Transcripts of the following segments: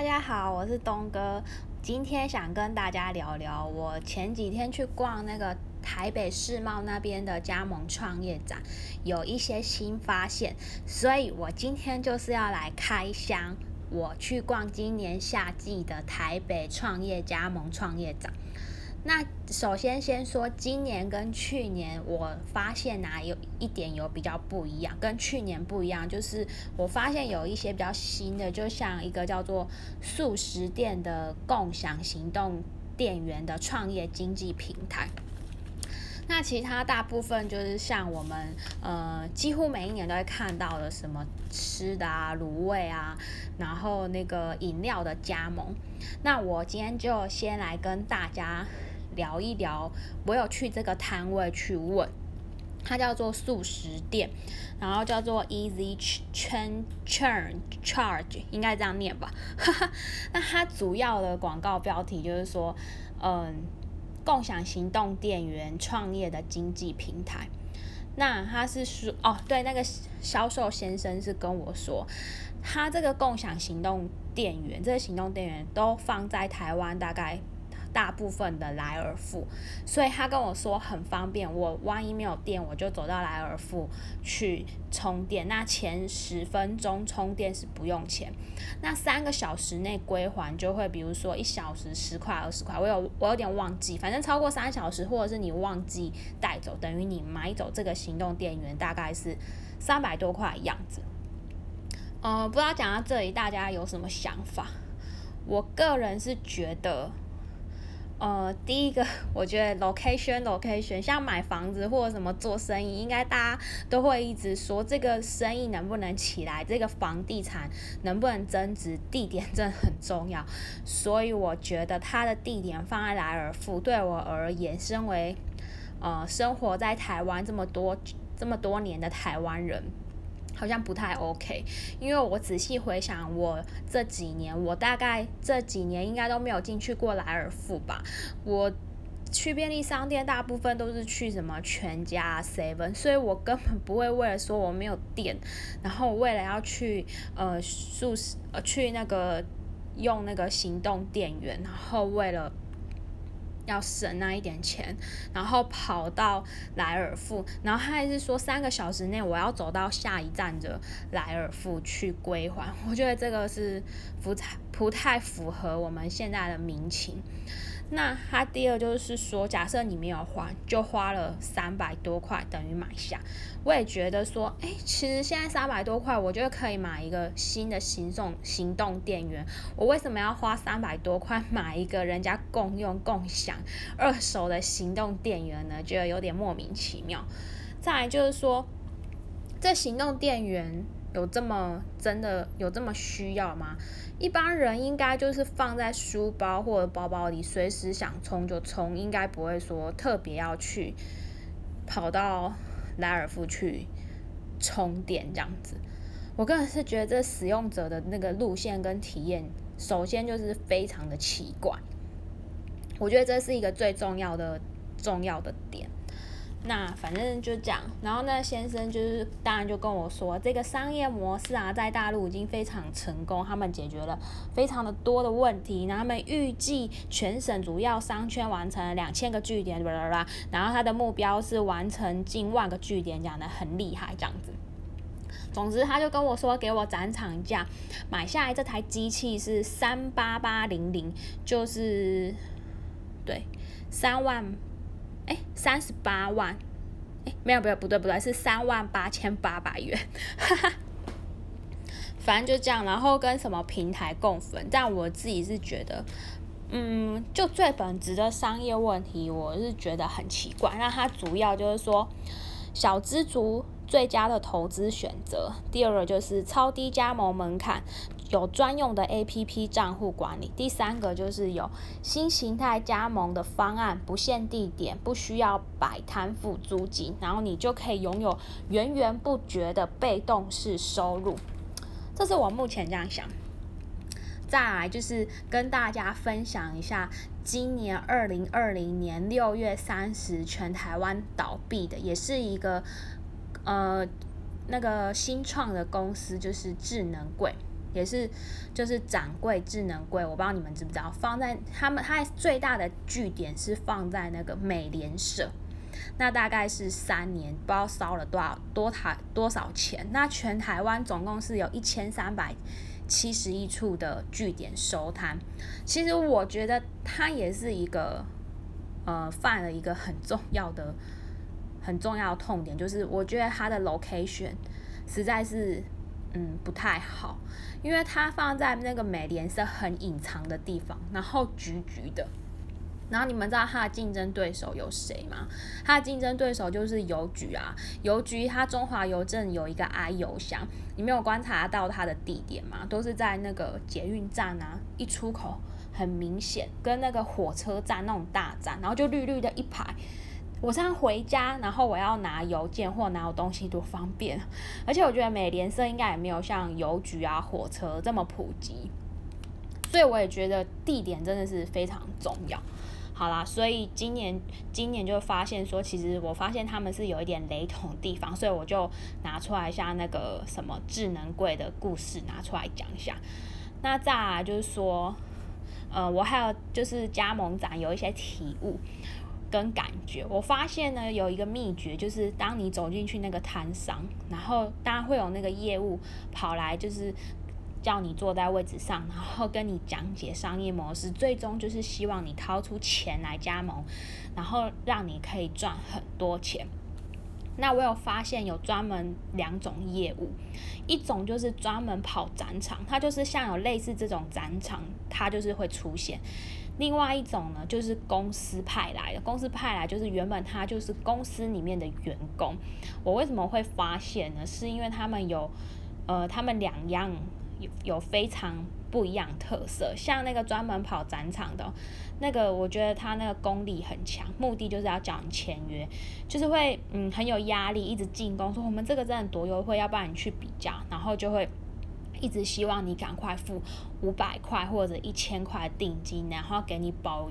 大家好，我是东哥。今天想跟大家聊聊，我前几天去逛那个台北世贸那边的加盟创业展，有一些新发现，所以我今天就是要来开箱。我去逛今年夏季的台北创业加盟创业展。那首先先说今年跟去年，我发现哪有一点有比较不一样，跟去年不一样，就是我发现有一些比较新的，就像一个叫做素食店的共享行动电源的创业经济平台。那其他大部分就是像我们呃，几乎每一年都会看到的什么吃的啊、卤味啊，然后那个饮料的加盟。那我今天就先来跟大家。聊一聊，我有去这个摊位去问，它叫做素食店，然后叫做 Easy Churn Churn Charge，应该这样念吧。那它主要的广告标题就是说，嗯，共享行动电源创业的经济平台。那他是说，哦，对，那个销售先生是跟我说，他这个共享行动电源，这个行动电源都放在台湾，大概。大部分的莱尔富，所以他跟我说很方便。我万一没有电，我就走到莱尔富去充电。那前十分钟充电是不用钱，那三个小时内归还就会，比如说一小时十块、二十块。我有我有点忘记，反正超过三小时，或者是你忘记带走，等于你买走这个行动电源大概是三百多块样子。呃，不知道讲到这里大家有什么想法？我个人是觉得。呃，第一个，我觉得 location location，像买房子或者什么做生意，应该大家都会一直说这个生意能不能起来，这个房地产能不能增值，地点真的很重要。所以我觉得它的地点放在莱尔富，对我而言，身为呃生活在台湾这么多这么多年的台湾人。好像不太 OK，因为我仔细回想，我这几年，我大概这几年应该都没有进去过莱尔富吧。我去便利商店，大部分都是去什么全家、Seven，所以我根本不会为了说我没有电，然后为了要去呃宿舍呃去那个用那个行动电源，然后为了。要省那一点钱，然后跑到莱尔富，然后他还是说三个小时内我要走到下一站的莱尔富去归还。我觉得这个是不太不太符合我们现在的民情。那他第二就是说，假设你没有还，就花了三百多块等于买下。我也觉得说，哎，其实现在三百多块，我觉得可以买一个新的行动行动电源。我为什么要花三百多块买一个人家共用共享二手的行动电源呢？觉得有点莫名其妙。再来就是说，这行动电源。有这么真的有这么需要吗？一般人应该就是放在书包或者包包里，随时想充就充，应该不会说特别要去跑到莱尔富去充电这样子。我个人是觉得这使用者的那个路线跟体验，首先就是非常的奇怪。我觉得这是一个最重要的重要的点。那反正就这样，然后那先生就是当然就跟我说，这个商业模式啊，在大陆已经非常成功，他们解决了非常的多的问题，然后他们预计全省主要商圈完成两千个据点，啦啦啦，然后他的目标是完成近万个据点，讲的很厉害这样子。总之，他就跟我说，给我展场价，买下来这台机器是三八八零零，就是对三万。哎，三十八万，哎，没有，没有，不对，不对，是三万八千八百元，哈哈。反正就这样，然后跟什么平台共分，但我自己是觉得，嗯，就最本质的商业问题，我是觉得很奇怪。那它主要就是说，小资族最佳的投资选择，第二个就是超低加盟门槛。有专用的 APP 账户管理。第三个就是有新形态加盟的方案，不限地点，不需要摆摊付租金，然后你就可以拥有源源不绝的被动式收入。这是我目前这样想。再来就是跟大家分享一下，今年二零二零年六月三十，全台湾倒闭的，也是一个呃那个新创的公司，就是智能柜。也是就是展柜智能柜，我不知道你们知不知道，放在他们它最大的据点是放在那个美联社，那大概是三年，不知道烧了多少多台多少钱。那全台湾总共是有一千三百七十一处的据点收摊，其实我觉得它也是一个呃犯了一个很重要的很重要的痛点，就是我觉得它的 location 实在是。嗯，不太好，因为它放在那个美联社很隐藏的地方，然后橘橘的。然后你们知道它的竞争对手有谁吗？它的竞争对手就是邮局啊，邮局它中华邮政有一个 i 邮箱，你没有观察到它的地点吗？都是在那个捷运站啊，一出口很明显，跟那个火车站那种大站，然后就绿绿的一排。我这样回家，然后我要拿邮件或拿我东西多方便，而且我觉得美联社应该也没有像邮局啊、火车这么普及，所以我也觉得地点真的是非常重要。好啦，所以今年今年就发现说，其实我发现他们是有一点雷同地方，所以我就拿出来一下那个什么智能柜的故事拿出来讲一下。那再来就是说，呃，我还有就是加盟展有一些体悟。跟感觉，我发现呢有一个秘诀，就是当你走进去那个摊商，然后大家会有那个业务跑来，就是叫你坐在位置上，然后跟你讲解商业模式，最终就是希望你掏出钱来加盟，然后让你可以赚很多钱。那我有发现有专门两种业务，一种就是专门跑展场，它就是像有类似这种展场，它就是会出现。另外一种呢，就是公司派来的。公司派来就是原本他就是公司里面的员工。我为什么会发现呢？是因为他们有，呃，他们两样有有非常不一样特色。像那个专门跑展场的，那个我觉得他那个功力很强，目的就是要叫你签约，就是会嗯很有压力，一直进攻说我们这个真的多优惠，要不然你去比较，然后就会。一直希望你赶快付五百块或者一千块定金，然后给你保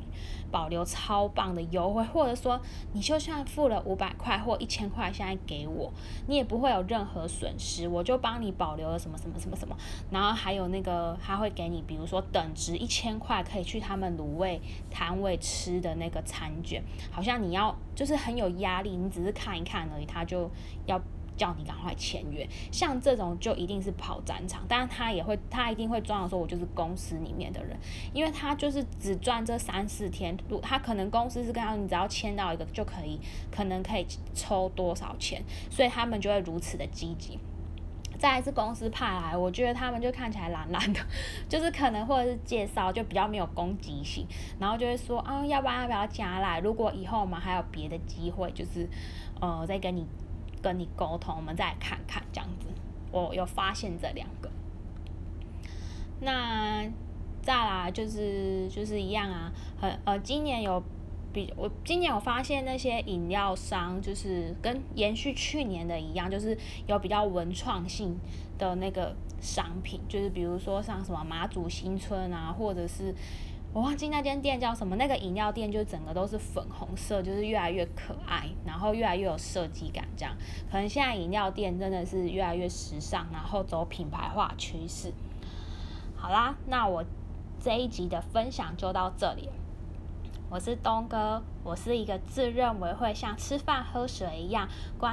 保留超棒的优惠，或者说你就算付了五百块或一千块，现在给我，你也不会有任何损失，我就帮你保留了什么什么什么什么，然后还有那个他会给你，比如说等值一千块可以去他们卤味摊位吃的那个餐券，好像你要就是很有压力，你只是看一看而已，他就要。叫你赶快签约，像这种就一定是跑战场，但是他也会，他一定会装的说，我就是公司里面的人，因为他就是只赚这三四天，如他可能公司是跟他，你只要签到一个就可以，可能可以抽多少钱，所以他们就会如此的积极。再来是公司派来，我觉得他们就看起来懒懒的，就是可能或者是介绍就比较没有攻击性，然后就会说啊，要不然要不要加来？如果以后我们还有别的机会，就是呃再跟你。跟你沟通，我们再看看这样子。我有发现这两个，那再来就是就是一样啊，很呃，今年有比我今年有发现那些饮料商，就是跟延续去年的一样，就是有比较文创性的那个商品，就是比如说像什么马祖新村啊，或者是。我忘记那间店叫什么，那个饮料店就整个都是粉红色，就是越来越可爱，然后越来越有设计感，这样。可能现在饮料店真的是越来越时尚，然后走品牌化趋势。好啦，那我这一集的分享就到这里。我是东哥，我是一个自认为会像吃饭喝水一样关。